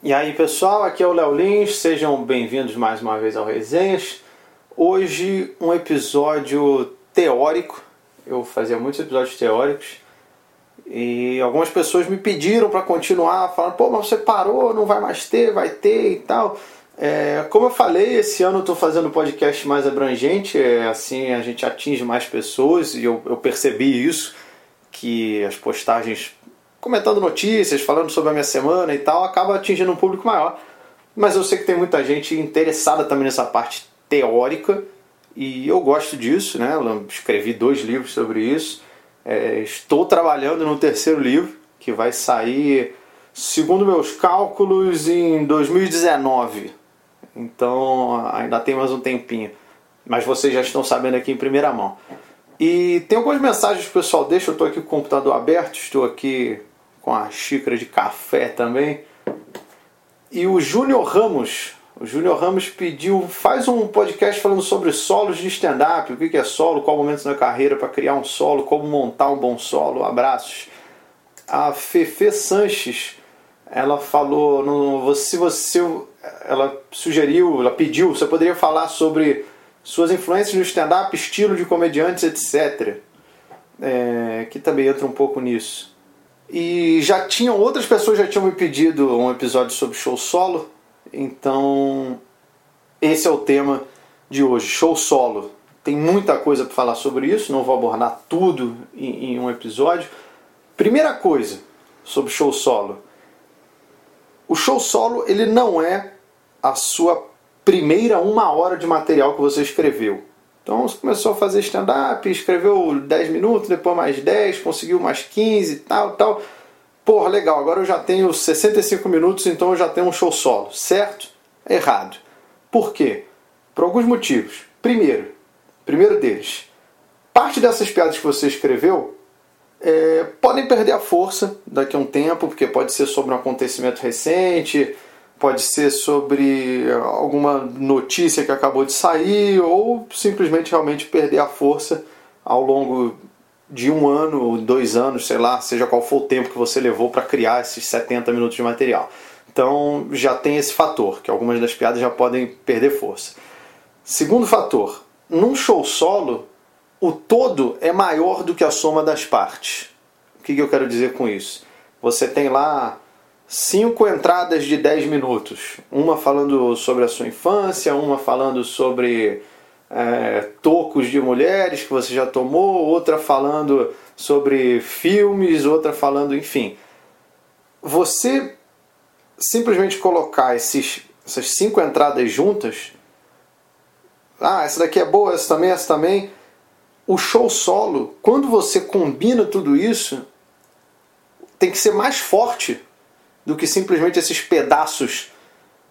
E aí pessoal, aqui é o Léo Lins, sejam bem-vindos mais uma vez ao Resenhas. Hoje um episódio teórico, eu fazia muitos episódios teóricos e algumas pessoas me pediram para continuar, falando, pô, mas você parou, não vai mais ter, vai ter e tal. É, como eu falei, esse ano eu estou fazendo podcast mais abrangente, é, assim a gente atinge mais pessoas e eu, eu percebi isso, que as postagens comentando notícias, falando sobre a minha semana e tal, acaba atingindo um público maior. Mas eu sei que tem muita gente interessada também nessa parte teórica e eu gosto disso, né? Eu escrevi dois livros sobre isso. É, estou trabalhando no terceiro livro, que vai sair, segundo meus cálculos, em 2019. Então ainda tem mais um tempinho. Mas vocês já estão sabendo aqui em primeira mão. E tem algumas mensagens que o pessoal deixa. Eu estou aqui com o computador aberto, estou aqui com a xícara de café também. E o Júnior Ramos, o Júnior Ramos pediu, faz um podcast falando sobre solos de stand-up, o que é solo, qual momento na carreira para criar um solo, como montar um bom solo, abraços. A Fefe Sanches, ela falou, no, se você, ela sugeriu, ela pediu, você poderia falar sobre suas influências no stand-up, estilo de comediantes, etc. É, que também entra um pouco nisso. E já tinham, outras pessoas já tinham me pedido um episódio sobre show solo, então esse é o tema de hoje, show solo. Tem muita coisa para falar sobre isso, não vou abordar tudo em, em um episódio. Primeira coisa sobre show solo. O show solo ele não é a sua primeira uma hora de material que você escreveu. Então você começou a fazer stand-up, escreveu 10 minutos, depois mais 10, conseguiu mais 15 tal, tal. Porra, legal, agora eu já tenho 65 minutos, então eu já tenho um show solo. Certo? Errado. Por quê? Por alguns motivos. Primeiro, primeiro deles, parte dessas piadas que você escreveu é, podem perder a força daqui a um tempo, porque pode ser sobre um acontecimento recente, pode ser sobre alguma notícia que acabou de sair ou simplesmente realmente perder a força ao longo de um ano ou dois anos, sei lá, seja qual for o tempo que você levou para criar esses 70 minutos de material. Então já tem esse fator, que algumas das piadas já podem perder força. Segundo fator, num show solo, o todo é maior do que a soma das partes. O que, que eu quero dizer com isso? Você tem lá cinco entradas de 10 minutos. Uma falando sobre a sua infância, uma falando sobre é, tocos de mulheres que você já tomou, outra falando sobre filmes, outra falando, enfim. Você simplesmente colocar esses, essas cinco entradas juntas, ah, essa daqui é boa, essa também, essa também. O show solo, quando você combina tudo isso, tem que ser mais forte do que simplesmente esses pedaços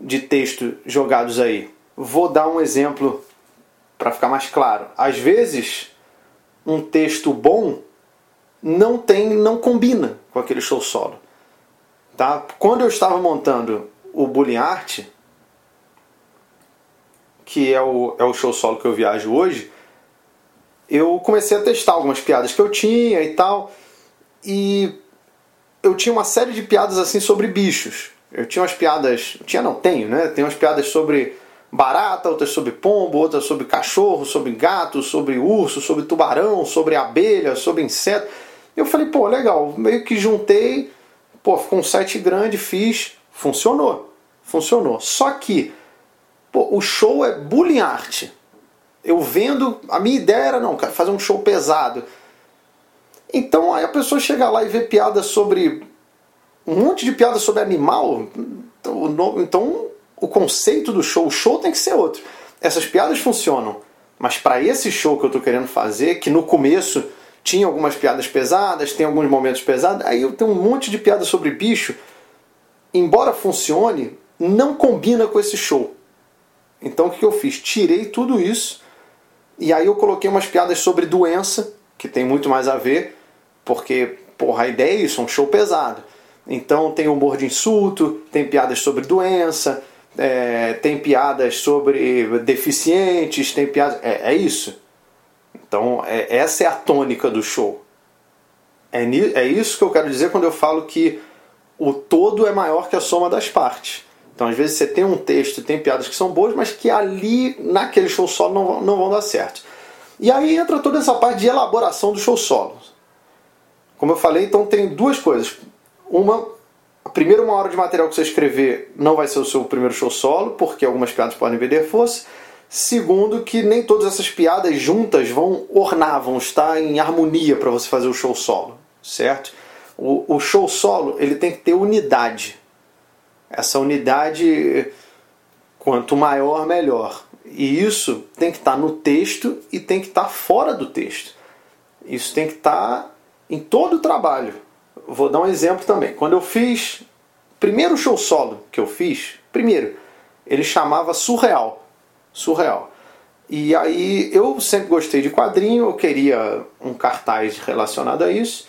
de texto jogados aí. Vou dar um exemplo para ficar mais claro. Às vezes, um texto bom não tem, não combina com aquele show solo. Tá? Quando eu estava montando o Bullying Art, que é o, é o show solo que eu viajo hoje, eu comecei a testar algumas piadas que eu tinha e tal. E eu tinha uma série de piadas assim sobre bichos. Eu tinha umas piadas. Tinha não, tenho, né? Tem umas piadas sobre barata, outras sobre pombo, outras sobre cachorro, sobre gato, sobre urso, sobre tubarão, sobre abelha, sobre inseto. Eu falei, pô, legal, meio que juntei, pô, ficou um site grande, fiz, funcionou. Funcionou. Só que, pô, o show é bullying art. Eu vendo, a minha ideia era não, fazer um show pesado. Então aí a pessoa chega lá e vê piada sobre. um monte de piada sobre animal. Então, então o conceito do show, o show tem que ser outro. Essas piadas funcionam, mas para esse show que eu estou querendo fazer, que no começo tinha algumas piadas pesadas, tem alguns momentos pesados, aí eu tenho um monte de piadas sobre bicho, embora funcione, não combina com esse show. Então o que eu fiz? Tirei tudo isso e aí eu coloquei umas piadas sobre doença, que tem muito mais a ver, porque, porra, a ideia é isso, é um show pesado. Então tem humor de insulto, tem piadas sobre doença, é, tem piadas sobre deficientes, tem piadas. É, é isso. Então, é, essa é a tônica do show. É, é isso que eu quero dizer quando eu falo que o todo é maior que a soma das partes. Então, às vezes, você tem um texto, tem piadas que são boas, mas que ali, naquele show solo, não, não vão dar certo. E aí entra toda essa parte de elaboração do show solo. Como eu falei, então tem duas coisas. Uma, a primeira uma hora de material que você escrever não vai ser o seu primeiro show solo, porque algumas piadas podem vender força. Segundo, que nem todas essas piadas juntas vão ornar, vão estar em harmonia para você fazer o show solo, certo? O, o show solo ele tem que ter unidade. Essa unidade, quanto maior, melhor. E isso tem que estar tá no texto e tem que estar tá fora do texto. Isso tem que estar tá em todo o trabalho. Vou dar um exemplo também. Quando eu fiz primeiro show solo que eu fiz, primeiro, ele chamava Surreal. Surreal. E aí eu sempre gostei de quadrinho, eu queria um cartaz relacionado a isso.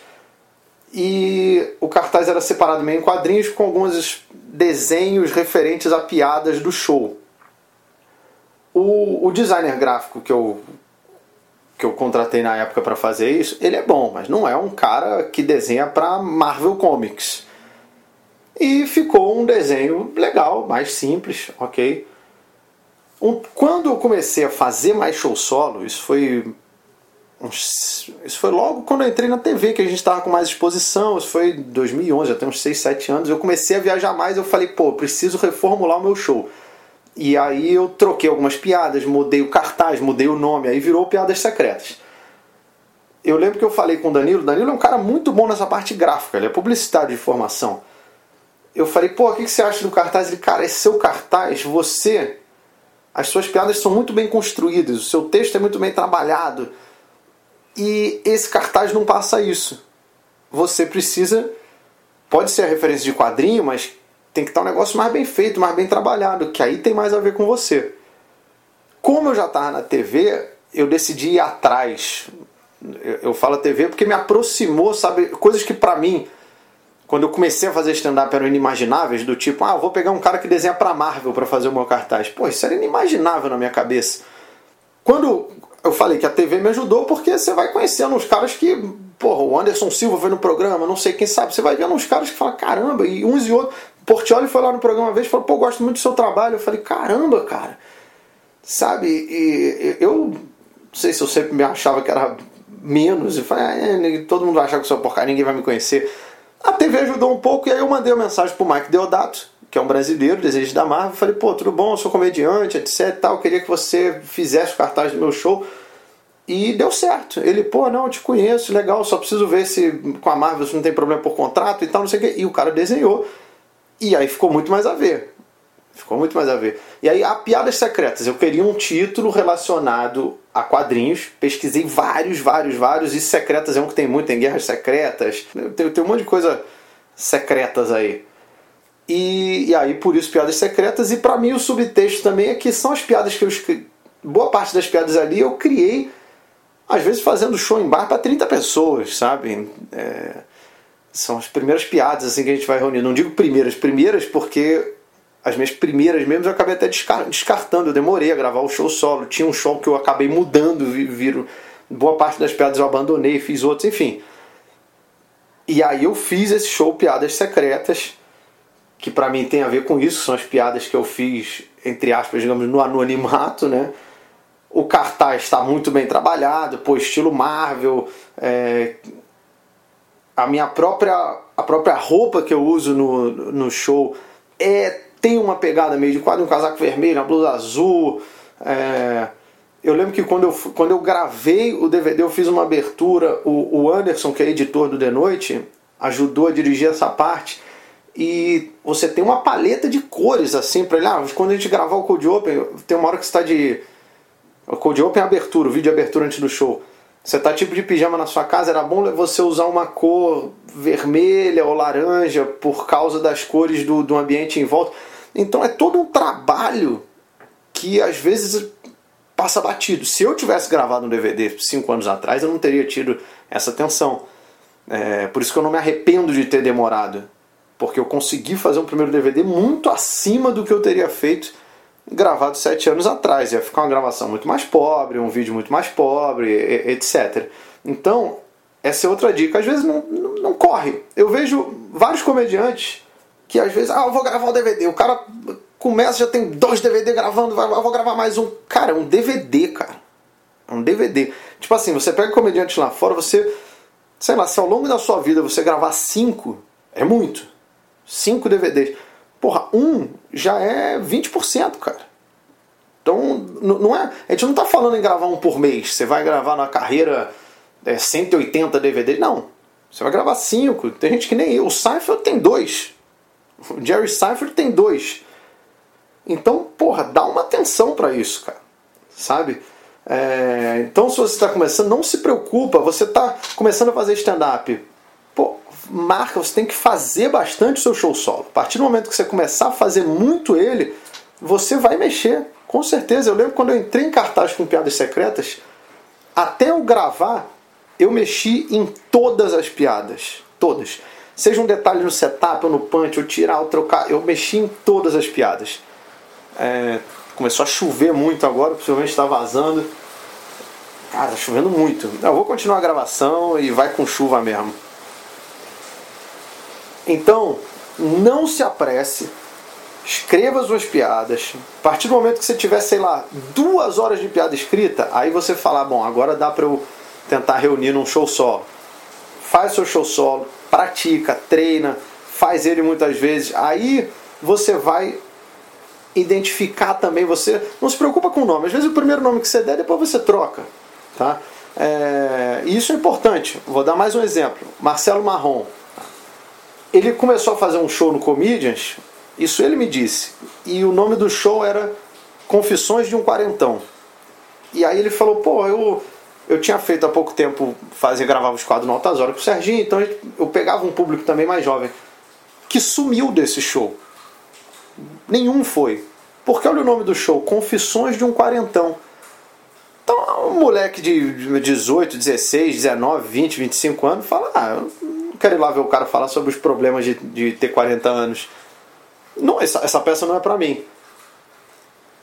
E o cartaz era separado meio em quadrinhos com alguns desenhos referentes a piadas do show. O, o designer gráfico que eu, que eu contratei na época para fazer isso, ele é bom, mas não é um cara que desenha para Marvel Comics. E ficou um desenho legal, mais simples, ok? Um, quando eu comecei a fazer mais show solo, isso foi isso foi logo quando eu entrei na TV, que a gente estava com mais exposição. Isso foi em 2011, já tem uns 6, 7 anos. Eu comecei a viajar mais. Eu falei, pô, preciso reformular o meu show. E aí eu troquei algumas piadas, mudei o cartaz, mudei o nome. Aí virou Piadas Secretas. Eu lembro que eu falei com o Danilo. Danilo é um cara muito bom nessa parte gráfica, ele é publicitário de formação. Eu falei, pô, o que você acha do cartaz? Ele, cara, esse seu cartaz, você. As suas piadas são muito bem construídas, o seu texto é muito bem trabalhado e esse cartaz não passa isso. Você precisa. Pode ser a referência de quadrinho, mas tem que estar um negócio mais bem feito, mais bem trabalhado, que aí tem mais a ver com você. Como eu já estava na TV, eu decidi ir atrás. Eu, falo TV porque me aproximou, sabe? Coisas que para mim, quando eu comecei a fazer stand-up eram inimagináveis, do tipo, ah, vou pegar um cara que desenha pra Marvel para fazer o meu cartaz. Pô, isso era inimaginável na minha cabeça. Quando eu falei que a TV me ajudou porque você vai conhecendo uns caras que, porra, o Anderson Silva foi no programa, não sei quem sabe, você vai vendo uns caras que falam, caramba, e uns e outros. Portioli foi lá no programa uma vez e falou, pô, gosto muito do seu trabalho. Eu falei, caramba, cara. Sabe, e, eu não sei se eu sempre me achava que era menos, e falei, ah, é, todo mundo vai achar que eu sou porcaria, ninguém vai me conhecer. A TV ajudou um pouco e aí eu mandei uma mensagem pro Mike Deodato, que é um brasileiro, desejo da Marvel. Falei, pô, tudo bom, eu sou comediante, etc. Tal. Queria que você fizesse o cartaz do meu show. E deu certo. Ele, pô, não, eu te conheço, legal, só preciso ver se com a Marvel se não tem problema por contrato e tal, não sei o quê. E o cara desenhou. E aí ficou muito mais a ver. Ficou muito mais a ver. E aí, a Piadas Secretas. Eu queria um título relacionado a quadrinhos. Pesquisei vários, vários, vários. E secretas é um que tem muito, tem guerras secretas. Tem, tem um monte de coisa secretas aí. E, e aí, por isso, piadas secretas. E para mim, o subtexto também é que são as piadas que eu escrevi. Boa parte das piadas ali eu criei, às vezes fazendo show em bar para 30 pessoas, sabe? É, são as primeiras piadas assim que a gente vai reunir. Não digo primeiras, primeiras porque as minhas primeiras mesmo eu acabei até descartando. Eu demorei a gravar o show solo. Tinha um show que eu acabei mudando, viro boa parte das piadas eu abandonei, fiz outros, enfim. E aí eu fiz esse show Piadas Secretas que para mim tem a ver com isso, são as piadas que eu fiz, entre aspas, digamos, no anonimato, né? O cartaz está muito bem trabalhado, pô, estilo Marvel, é... a minha própria, a própria roupa que eu uso no, no show é tem uma pegada meio de quadro, um casaco vermelho, uma blusa azul. É... Eu lembro que quando eu, quando eu gravei o DVD, eu fiz uma abertura, o, o Anderson, que é editor do The Noite, ajudou a dirigir essa parte e você tem uma paleta de cores assim para ele. Ah, quando a gente gravar o Code Open, tem uma hora que está de. O Code Open é abertura, o vídeo de abertura antes do show. Você tá tipo de pijama na sua casa, era bom você usar uma cor vermelha ou laranja por causa das cores do, do ambiente em volta. Então é todo um trabalho que às vezes passa batido. Se eu tivesse gravado um DVD cinco anos atrás, eu não teria tido essa atenção. É, por isso que eu não me arrependo de ter demorado porque eu consegui fazer um primeiro DVD muito acima do que eu teria feito gravado sete anos atrás. Ia ficar uma gravação muito mais pobre, um vídeo muito mais pobre, etc. Então, essa é outra dica. Às vezes não, não, não corre. Eu vejo vários comediantes que às vezes, ah, eu vou gravar um DVD. O cara começa, já tem dois DVD gravando, vai, eu vou gravar mais um. Cara, é um DVD, cara. É um DVD. Tipo assim, você pega comediante lá fora, você, sei lá, se ao longo da sua vida você gravar cinco, é muito. Cinco DVDs. Porra, um já é 20%, cara. Então, não é, a gente não está falando em gravar um por mês. Você vai gravar na carreira é, 180 DVDs. Não. Você vai gravar cinco. Tem gente que nem eu. O Seinfeld tem dois. O Jerry Seinfeld tem dois. Então, porra, dá uma atenção para isso, cara. Sabe? É, então, se você está começando, não se preocupa. Você está começando a fazer stand-up. Pô, marca, você tem que fazer bastante o seu show solo. A partir do momento que você começar a fazer muito ele, você vai mexer. Com certeza. Eu lembro quando eu entrei em cartaz com piadas secretas, até eu gravar, eu mexi em todas as piadas. Todas. Seja um detalhe no setup, ou no punch, ou tirar, ou trocar. Eu mexi em todas as piadas. É, começou a chover muito agora, possivelmente está vazando. Cara, tá chovendo muito. Eu vou continuar a gravação e vai com chuva mesmo. Então, não se apresse. Escreva suas piadas. A partir do momento que você tiver, sei lá, duas horas de piada escrita, aí você fala, bom, agora dá para eu tentar reunir num show solo. Faz seu show solo, pratica, treina, faz ele muitas vezes. Aí você vai identificar também você. Não se preocupa com o nome. Às vezes o primeiro nome que você der, depois você troca. Tá? É, isso é importante. Vou dar mais um exemplo. Marcelo Marrom. Ele começou a fazer um show no Comedians, isso ele me disse. E o nome do show era Confissões de um Quarentão. E aí ele falou, pô, eu, eu tinha feito há pouco tempo, fazia, gravava os quadros no Altas Horas com o Serginho, então eu pegava um público também mais jovem, que sumiu desse show. Nenhum foi. Porque olha o nome do show, Confissões de um Quarentão. Então, um moleque de 18, 16, 19, 20, 25 anos fala: Ah, quero ir lá ver o cara falar sobre os problemas de, de ter 40 anos. Não, essa, essa peça não é para mim.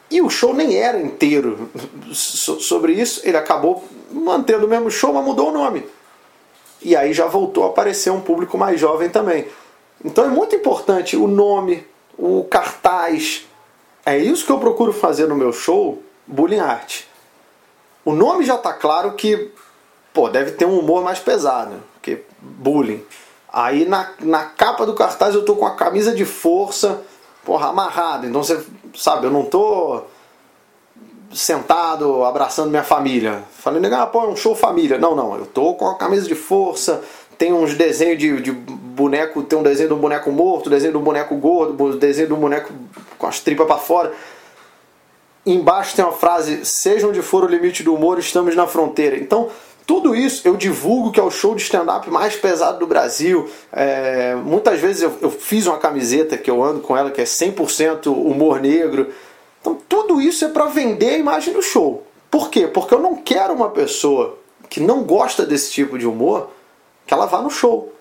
E o show nem era inteiro sobre isso, ele acabou mantendo o mesmo show, mas mudou o nome. E aí já voltou a aparecer um público mais jovem também. Então é muito importante o nome, o cartaz. É isso que eu procuro fazer no meu show, Bullying Art. O nome já está claro que pô, deve ter um humor mais pesado, porque bullying. Aí na, na capa do cartaz eu tô com a camisa de força, porra, amarrada. Então você sabe, eu não tô sentado abraçando minha família. Falei, ah, pô, é um show família. Não, não, eu tô com a camisa de força, tem uns desenhos de, de boneco, tem um desenho de um boneco morto, desenho de um boneco gordo, desenho de um boneco com as tripas para fora. Embaixo tem uma frase: seja onde for o limite do humor, estamos na fronteira. Então, tudo isso eu divulgo que é o show de stand-up mais pesado do Brasil. É, muitas vezes eu, eu, fiz uma camiseta que eu ando com ela que é 100% humor negro. Então, tudo isso é para vender a imagem do show. Por quê? Porque eu não quero uma pessoa que não gosta desse tipo de humor que ela vá no show.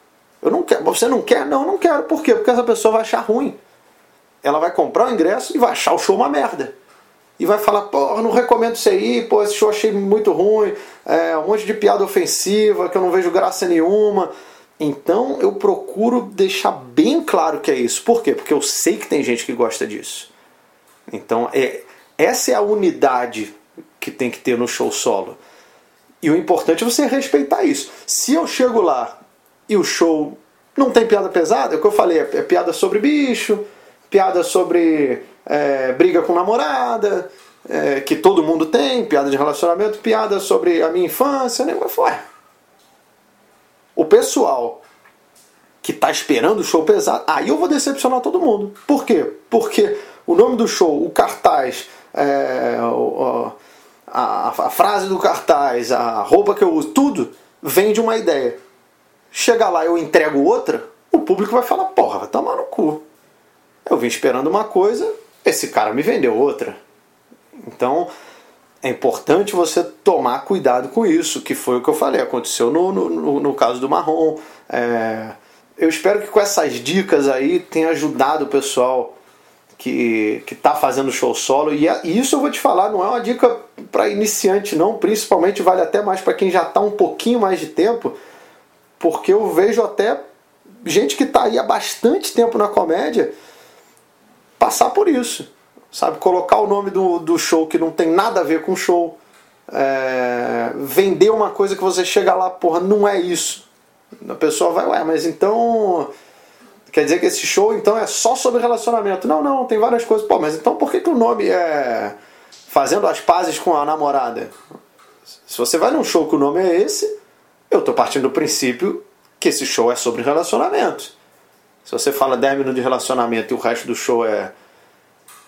Eu não quero. Você não quer? Não, não quero. Por quê? Porque essa pessoa vai achar ruim. Ela vai comprar o ingresso e vai achar o show uma merda. E vai falar, pô, não recomendo isso aí, pô, esse show achei muito ruim, é, um monte de piada ofensiva, que eu não vejo graça nenhuma. Então eu procuro deixar bem claro que é isso. Por quê? Porque eu sei que tem gente que gosta disso. Então é, essa é a unidade que tem que ter no show solo. E o importante é você respeitar isso. Se eu chego lá e o show não tem piada pesada, é o que eu falei, é, é piada sobre bicho, piada sobre é, briga com namorada, é, que todo mundo tem, piada de relacionamento, piada sobre a minha infância? Mas foi. O pessoal que está esperando o show pesado, aí eu vou decepcionar todo mundo. Por quê? Porque o nome do show, o cartaz, é, o, a, a, frase do cartaz, a roupa que eu uso, tudo vem de uma ideia. Chega lá eu entrego outra, o público vai falar, porra, vai tomar no cu. Eu vim esperando uma coisa, esse cara me vendeu outra. Então é importante você tomar cuidado com isso, que foi o que eu falei, aconteceu no, no, no caso do Marrom. É, eu espero que com essas dicas aí tenha ajudado o pessoal que está fazendo show solo. E, e, isso eu vou te falar, não é uma dica para iniciante, não. Principalmente vale até mais para quem já está um pouquinho mais de tempo, porque eu vejo até gente que está aí há bastante tempo na comédia passar por isso. Sabe, colocar o nome do, do show que não tem nada a ver com show. É, vender uma coisa que você chega lá, porra, não é isso. A pessoa vai, ué, mas então. Quer dizer que esse show então é só sobre relacionamento? Não, não, tem várias coisas. Pô, mas então por que, que o nome é Fazendo as Pazes com a Namorada? Se você vai num show que o nome é esse, eu tô partindo do princípio que esse show é sobre relacionamento. Se você fala 10 minutos de relacionamento e o resto do show é,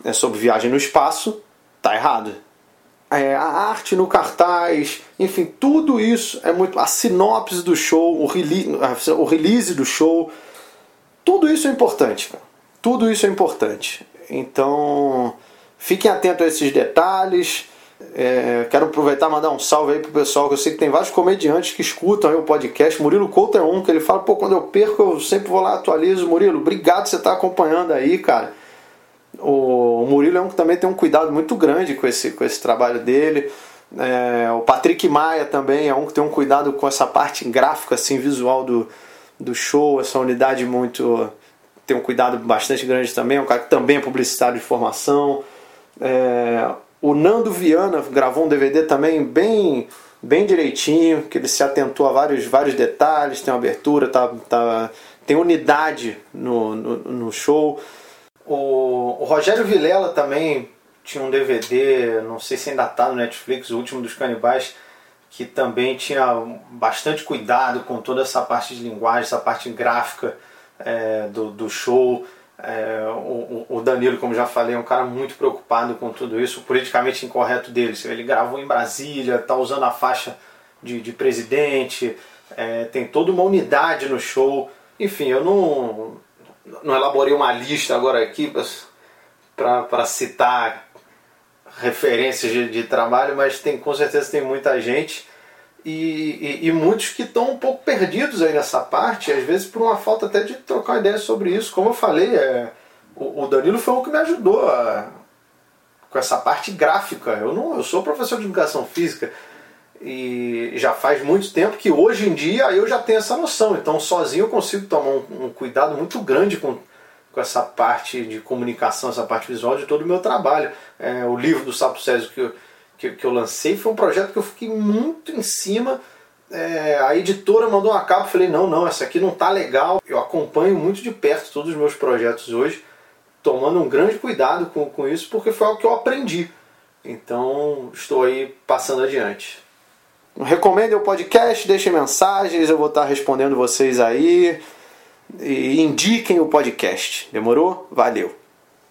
é sobre viagem no espaço, tá errado. É, a arte no cartaz, enfim, tudo isso é muito. A sinopse do show, o release, o release do show, tudo isso é importante. Cara. Tudo isso é importante. Então, fiquem atentos a esses detalhes. É, quero aproveitar e mandar um salve aí pro pessoal, que eu sei que tem vários comediantes que escutam o podcast. Murilo Couto é um, que ele fala, pô, quando eu perco, eu sempre vou lá atualizo. Murilo, obrigado você estar tá acompanhando aí, cara. O, Murilo é um que também tem um cuidado muito grande com esse, com esse trabalho dele. É, o Patrick Maia também é um que tem um cuidado com essa parte gráfica, assim, visual do, do show, essa unidade muito. tem um cuidado bastante grande também. É um cara que também é publicitário de formação. É, o Nando Viana gravou um DVD também bem bem direitinho, que ele se atentou a vários, vários detalhes, tem uma abertura, tá, tá, tem unidade no, no, no show. O, o, Rogério Vilela também tinha um DVD, não sei se ainda está no Netflix, o último dos canibais, que também tinha bastante cuidado com toda essa parte de linguagem, essa parte gráfica é, do, do show. É, o, o, Danilo, como já falei, é um cara muito preocupado com tudo isso, politicamente incorreto dele. Ele gravou em Brasília, está usando a faixa de, de presidente, é, tem toda uma unidade no show. Enfim, eu não, não elaborei uma lista agora aqui para citar referências de, de, trabalho, mas tem com certeza tem muita gente e, e, e muitos que estão um pouco perdidos aí nessa parte, às vezes por uma falta até de trocar ideia sobre isso. Como eu falei, é, o, o Danilo foi o que me ajudou a, com essa parte gráfica. Eu não, eu sou professor de educação física e já faz muito tempo que hoje em dia eu já tenho essa noção. Então sozinho eu consigo tomar um, um cuidado muito grande com, com essa parte de comunicação, essa parte visual de todo o meu trabalho. É, o livro do Sapo Césio que eu, que, que eu lancei foi um projeto que eu fiquei muito em cima. É, a editora mandou uma capa, eu falei, não, não, essa aqui não tá legal. Eu acompanho muito de perto todos os meus projetos hoje, tomando um grande cuidado com, com isso, porque foi algo que eu aprendi. Então, estou aí passando adiante. Recomendem o podcast, deixem mensagens, eu vou estar respondendo vocês aí. E indiquem o podcast. Demorou? Valeu!